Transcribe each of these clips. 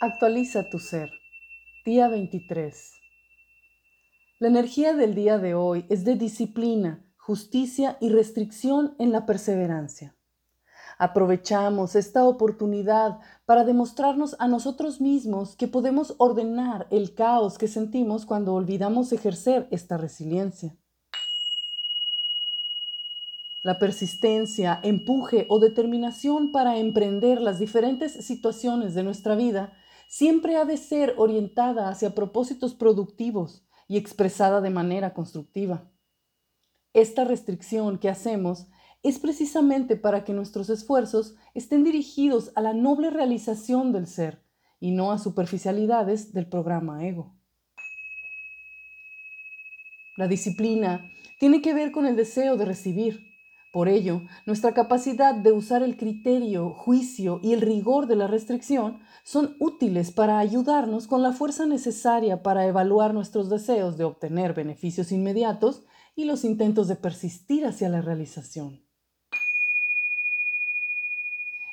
Actualiza tu ser. Día 23. La energía del día de hoy es de disciplina, justicia y restricción en la perseverancia. Aprovechamos esta oportunidad para demostrarnos a nosotros mismos que podemos ordenar el caos que sentimos cuando olvidamos ejercer esta resiliencia. La persistencia, empuje o determinación para emprender las diferentes situaciones de nuestra vida siempre ha de ser orientada hacia propósitos productivos y expresada de manera constructiva. Esta restricción que hacemos es precisamente para que nuestros esfuerzos estén dirigidos a la noble realización del ser y no a superficialidades del programa ego. La disciplina tiene que ver con el deseo de recibir, por ello, nuestra capacidad de usar el criterio, juicio y el rigor de la restricción son útiles para ayudarnos con la fuerza necesaria para evaluar nuestros deseos de obtener beneficios inmediatos y los intentos de persistir hacia la realización.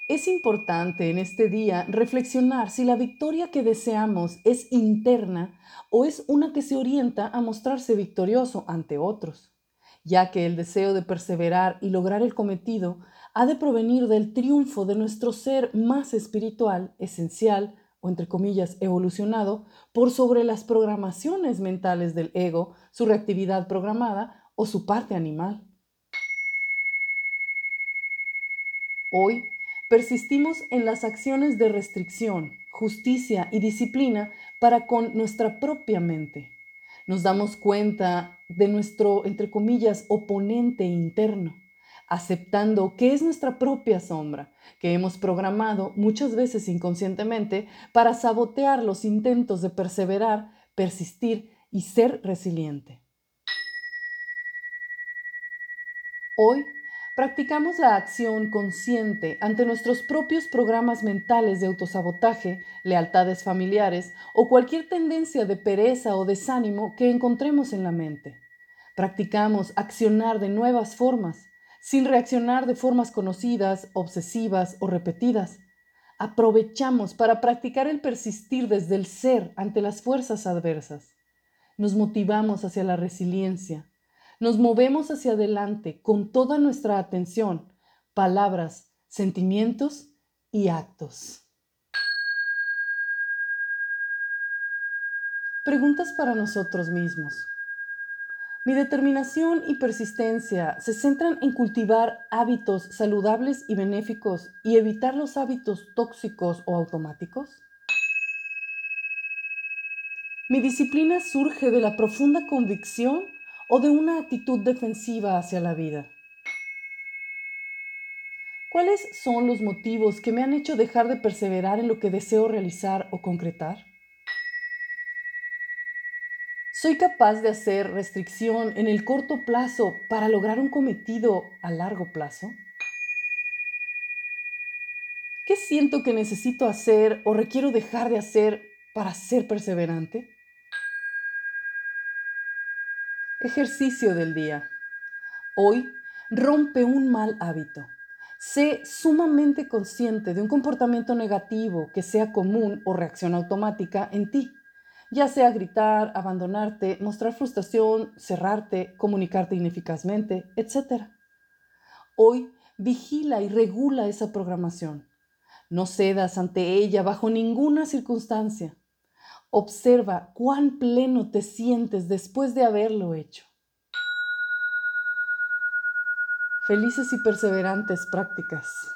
Es importante en este día reflexionar si la victoria que deseamos es interna o es una que se orienta a mostrarse victorioso ante otros ya que el deseo de perseverar y lograr el cometido ha de provenir del triunfo de nuestro ser más espiritual, esencial o entre comillas evolucionado, por sobre las programaciones mentales del ego, su reactividad programada o su parte animal. Hoy persistimos en las acciones de restricción, justicia y disciplina para con nuestra propia mente nos damos cuenta de nuestro, entre comillas, oponente interno, aceptando que es nuestra propia sombra, que hemos programado muchas veces inconscientemente para sabotear los intentos de perseverar, persistir y ser resiliente. Hoy practicamos la acción consciente ante nuestros propios programas mentales de autosabotaje, lealtades familiares o cualquier tendencia de pereza o desánimo que encontremos en la mente. Practicamos accionar de nuevas formas, sin reaccionar de formas conocidas, obsesivas o repetidas. Aprovechamos para practicar el persistir desde el ser ante las fuerzas adversas. Nos motivamos hacia la resiliencia, nos movemos hacia adelante con toda nuestra atención, palabras, sentimientos y actos. Preguntas para nosotros mismos. Mi determinación y persistencia se centran en cultivar hábitos saludables y benéficos y evitar los hábitos tóxicos o automáticos. Mi disciplina surge de la profunda convicción o de una actitud defensiva hacia la vida? ¿Cuáles son los motivos que me han hecho dejar de perseverar en lo que deseo realizar o concretar? ¿Soy capaz de hacer restricción en el corto plazo para lograr un cometido a largo plazo? ¿Qué siento que necesito hacer o requiero dejar de hacer para ser perseverante? Ejercicio del día. Hoy rompe un mal hábito. Sé sumamente consciente de un comportamiento negativo que sea común o reacción automática en ti, ya sea gritar, abandonarte, mostrar frustración, cerrarte, comunicarte ineficazmente, etc. Hoy vigila y regula esa programación. No cedas ante ella bajo ninguna circunstancia. Observa cuán pleno te sientes después de haberlo hecho. Felices y perseverantes prácticas.